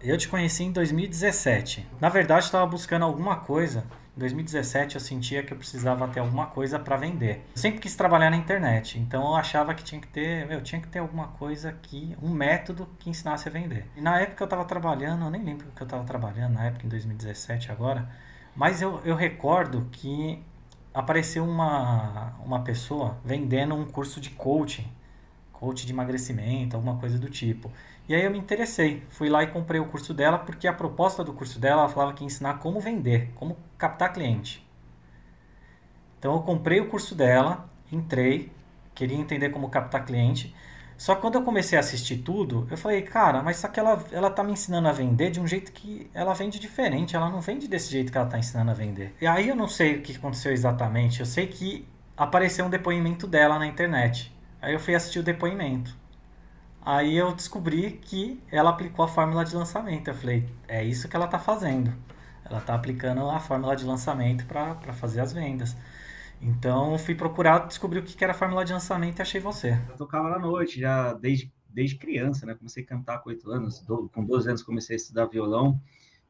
Eu te conheci em 2017. Na verdade, estava buscando alguma coisa. Em 2017 eu sentia que eu precisava ter alguma coisa para vender. Eu sempre quis trabalhar na internet, então eu achava que tinha que ter, meu, tinha que ter alguma coisa que, um método que ensinasse a vender. E na época eu estava trabalhando, eu nem lembro o que eu estava trabalhando na época em 2017 agora, mas eu, eu recordo que apareceu uma, uma pessoa vendendo um curso de coaching, coach de emagrecimento, alguma coisa do tipo. E aí eu me interessei, fui lá e comprei o curso dela, porque a proposta do curso dela ela falava que ia ensinar como vender, como captar cliente. Então eu comprei o curso dela, entrei, queria entender como captar cliente. Só que quando eu comecei a assistir tudo, eu falei, cara, mas só que ela, ela tá me ensinando a vender de um jeito que ela vende diferente, ela não vende desse jeito que ela tá ensinando a vender. E aí eu não sei o que aconteceu exatamente, eu sei que apareceu um depoimento dela na internet. Aí eu fui assistir o depoimento. Aí eu descobri que ela aplicou a fórmula de lançamento. Eu falei, é isso que ela está fazendo. Ela está aplicando a fórmula de lançamento para fazer as vendas. Então fui procurar, descobri o que era a fórmula de lançamento e achei você. Eu tocava na noite, já desde, desde criança, né? Comecei a cantar com 8 anos, com 12 anos comecei a estudar violão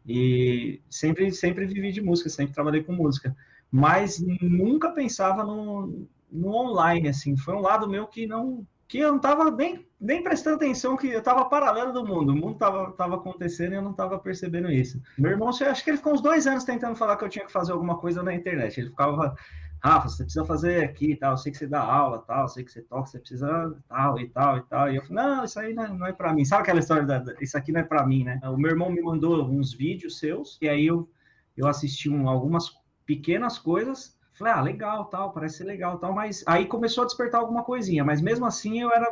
e sempre, sempre vivi de música, sempre trabalhei com música. Mas nunca pensava no, no online, assim. Foi um lado meu que não que eu não estava nem, nem prestando atenção que eu estava paralelo do mundo. O mundo estava tava acontecendo e eu não estava percebendo isso. Meu irmão, acho que ele ficou uns dois anos tentando falar que eu tinha que fazer alguma coisa na internet. Ele ficava, Rafa, você precisa fazer aqui tal, eu sei que você dá aula tal, eu sei que você toca, você precisa tal e tal e tal. E eu falei, não, isso aí não é, não é para mim. Sabe aquela história da, isso aqui não é para mim, né? O meu irmão me mandou uns vídeos seus e aí eu, eu assisti um, algumas pequenas coisas Falei, ah, legal, tal, parece ser legal, tal, mas aí começou a despertar alguma coisinha, mas mesmo assim eu era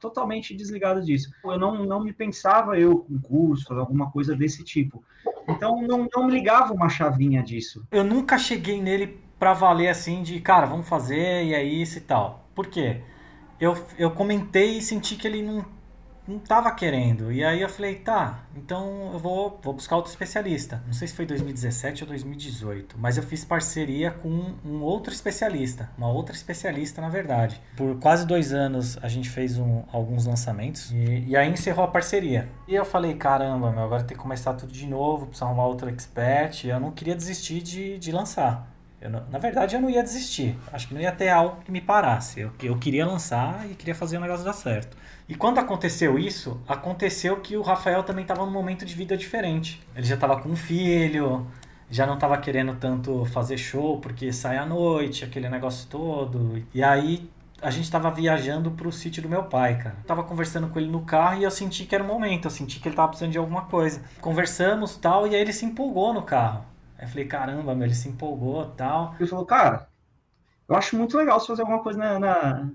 totalmente desligado disso. Eu não, não me pensava eu com curso, alguma coisa desse tipo. Então não, não me ligava uma chavinha disso. Eu nunca cheguei nele para valer assim de, cara, vamos fazer e é isso e tal. Por quê? Eu, eu comentei e senti que ele não não tava querendo. E aí eu falei, tá, então eu vou, vou buscar outro especialista. Não sei se foi 2017 ou 2018, mas eu fiz parceria com um outro especialista, uma outra especialista na verdade. Por quase dois anos a gente fez um, alguns lançamentos e, e, aí encerrou a parceria. E eu falei, caramba, meu, agora tem que começar tudo de novo, preciso arrumar outro expert. E eu não queria desistir de, de lançar. Não, na verdade, eu não ia desistir. Acho que não ia ter algo que me parasse. Eu, eu queria lançar e queria fazer o negócio dar certo. E quando aconteceu isso, aconteceu que o Rafael também estava num momento de vida diferente. Ele já estava com um filho, já não estava querendo tanto fazer show porque sai à noite, aquele negócio todo. E aí a gente estava viajando para o sítio do meu pai, cara. Eu tava conversando com ele no carro e eu senti que era o momento, eu senti que ele tava precisando de alguma coisa. Conversamos tal, e aí ele se empolgou no carro. Aí eu falei, caramba, meu, ele se empolgou tal. Ele falou, cara, eu acho muito legal você fazer alguma coisa na, na,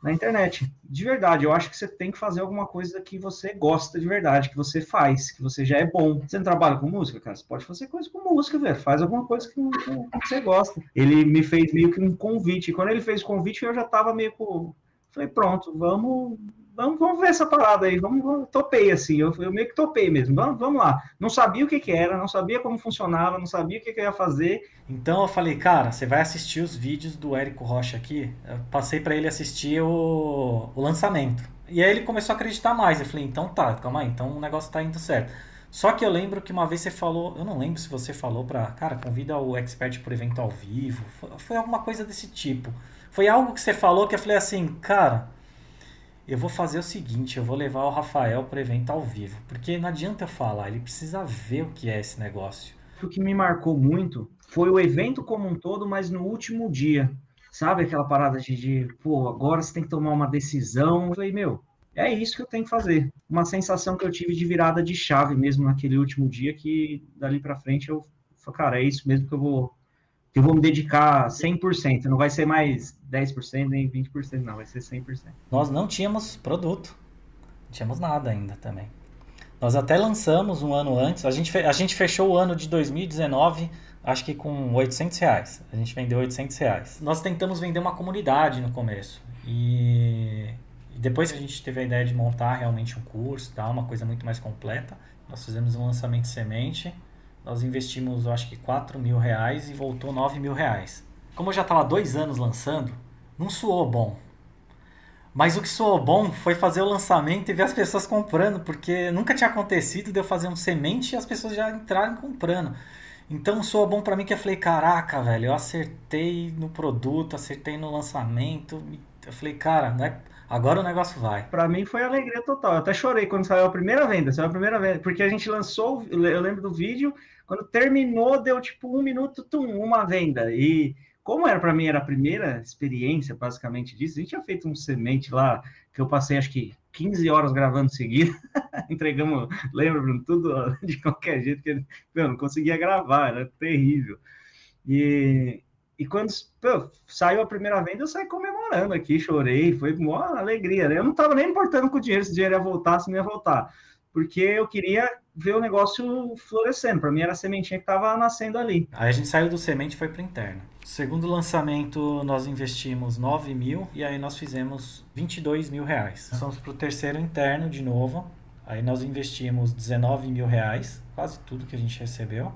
na internet. De verdade, eu acho que você tem que fazer alguma coisa que você gosta de verdade, que você faz, que você já é bom. Você não trabalha com música, cara? Você pode fazer coisa com música, velho. Faz alguma coisa que, que, você gosta. Ele me fez meio que um convite. Quando ele fez o convite, eu já tava meio com. Falei, pronto, vamos, vamos, vamos ver essa parada aí, vamos, vamos topei assim, eu, eu, meio que topei mesmo, vamos, vamos lá. Não sabia o que, que era, não sabia como funcionava, não sabia o que, que eu ia fazer. Então eu falei, cara, você vai assistir os vídeos do Érico Rocha aqui. Eu passei para ele assistir o, o lançamento. E aí ele começou a acreditar mais. Eu falei, então tá, calma aí, então o negócio tá indo certo. Só que eu lembro que uma vez você falou, eu não lembro se você falou para, cara, convida o expert por evento ao vivo, foi, foi alguma coisa desse tipo. Foi algo que você falou que eu falei assim, cara, eu vou fazer o seguinte, eu vou levar o Rafael para evento ao vivo, porque não adianta eu falar, ele precisa ver o que é esse negócio. O que me marcou muito foi o evento como um todo, mas no último dia. Sabe aquela parada de, de pô, agora você tem que tomar uma decisão. Eu falei, meu, é isso que eu tenho que fazer. Uma sensação que eu tive de virada de chave mesmo naquele último dia, que dali para frente eu falei, cara, é isso mesmo que eu vou eu vou me dedicar 100%, não vai ser mais 10% nem 20%, não, vai ser 100%. Nós não tínhamos produto, não tínhamos nada ainda também. Nós até lançamos um ano antes, a gente, a gente fechou o ano de 2019, acho que com 800 reais. A gente vendeu 800 reais. Nós tentamos vender uma comunidade no começo. E, depois que a gente teve a ideia de montar realmente um curso, tá, uma coisa muito mais completa, nós fizemos um lançamento semente nós investimos, eu acho que 4 mil reais e voltou 9 mil reais. Como eu já estava dois anos lançando, não suou bom. Mas o que soou bom foi fazer o lançamento e ver as pessoas comprando, porque nunca tinha acontecido de eu fazer um semente e as pessoas já entrarem comprando. Então soou bom para mim que eu falei, caraca, velho, eu acertei no produto, acertei no lançamento. Eu falei, cara, né? agora o negócio vai. Para mim foi alegria total. Eu até chorei quando saiu a primeira venda, saiu a primeira venda, porque a gente lançou, eu lembro do vídeo, quando terminou, deu tipo um minuto, tum, uma venda. E como era para mim era a primeira experiência basicamente disso, a gente tinha feito um semente lá que eu passei acho que 15 horas gravando seguido, entregamos, lembra Bruno, tudo de qualquer jeito que eu não conseguia gravar, era terrível. E, e quando pô, saiu a primeira venda, eu saí comemorando aqui, chorei, foi uma alegria. Né? Eu não estava nem importando com o dinheiro, se o dinheiro ia voltar, se não ia voltar, porque eu queria ver o negócio florescendo. Para mim era a sementinha que estava nascendo ali. Aí a gente saiu do semente e foi para interno. Segundo lançamento, nós investimos 9 mil e aí nós fizemos 22 mil reais. Fomos para o terceiro interno de novo. Aí nós investimos 19 mil reais, quase tudo que a gente recebeu.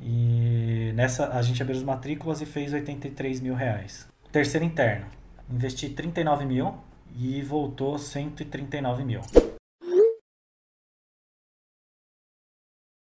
E nessa a gente abriu as matrículas e fez 83 mil reais. Terceiro interno, investi 39 mil e voltou 139 mil.